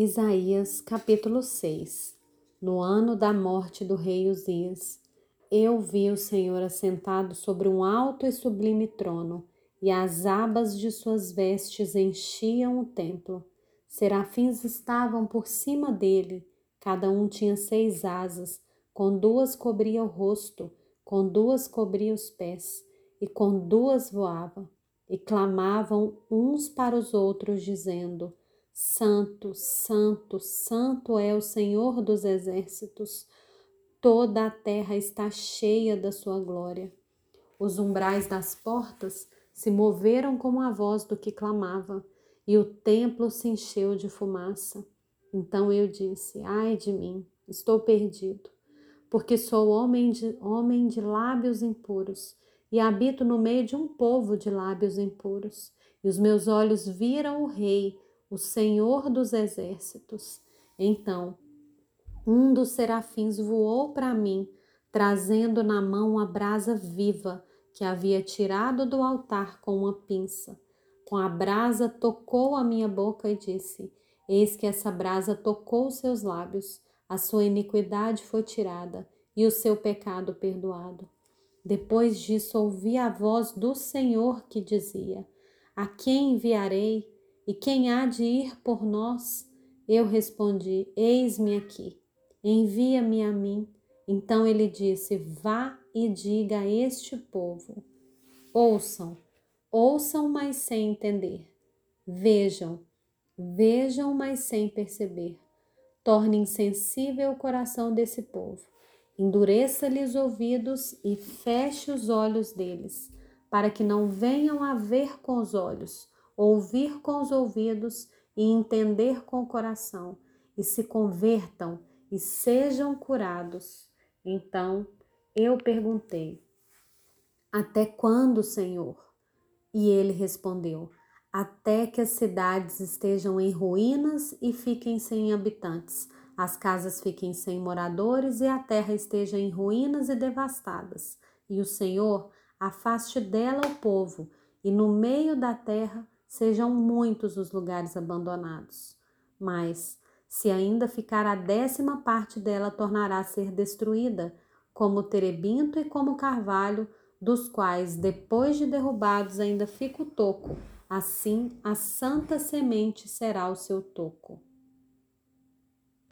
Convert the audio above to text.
Isaías capítulo 6 No ano da morte do rei Uzias, eu vi o Senhor assentado sobre um alto e sublime trono, e as abas de suas vestes enchiam o templo. Serafins estavam por cima dele, cada um tinha seis asas, com duas cobria o rosto, com duas cobria os pés, e com duas voava, e clamavam uns para os outros, dizendo: Santo, Santo, Santo é o Senhor dos exércitos. Toda a terra está cheia da sua glória. Os umbrais das portas se moveram como a voz do que clamava, e o templo se encheu de fumaça. Então eu disse: Ai de mim, estou perdido, porque sou homem de, homem de lábios impuros e habito no meio de um povo de lábios impuros. E os meus olhos viram o Rei o Senhor dos Exércitos. Então, um dos serafins voou para mim, trazendo na mão a brasa viva que havia tirado do altar com uma pinça. Com a brasa tocou a minha boca e disse: Eis que essa brasa tocou seus lábios, a sua iniquidade foi tirada e o seu pecado perdoado. Depois disso ouvi a voz do Senhor que dizia: A quem enviarei? E quem há de ir por nós? Eu respondi: Eis-me aqui, envia-me a mim. Então ele disse: Vá e diga a este povo: Ouçam, ouçam, mas sem entender. Vejam, vejam, mas sem perceber. Torne insensível o coração desse povo. Endureça-lhe os ouvidos e feche os olhos deles, para que não venham a ver com os olhos ouvir com os ouvidos e entender com o coração, e se convertam e sejam curados. Então eu perguntei: Até quando, Senhor? E ele respondeu: Até que as cidades estejam em ruínas e fiquem sem habitantes, as casas fiquem sem moradores e a terra esteja em ruínas e devastadas. E o Senhor afaste dela o povo, e no meio da terra sejam muitos os lugares abandonados. Mas, se ainda ficar a décima parte dela, tornará a ser destruída, como o terebinto e como o carvalho, dos quais, depois de derrubados, ainda fica o toco. Assim, a santa semente será o seu toco.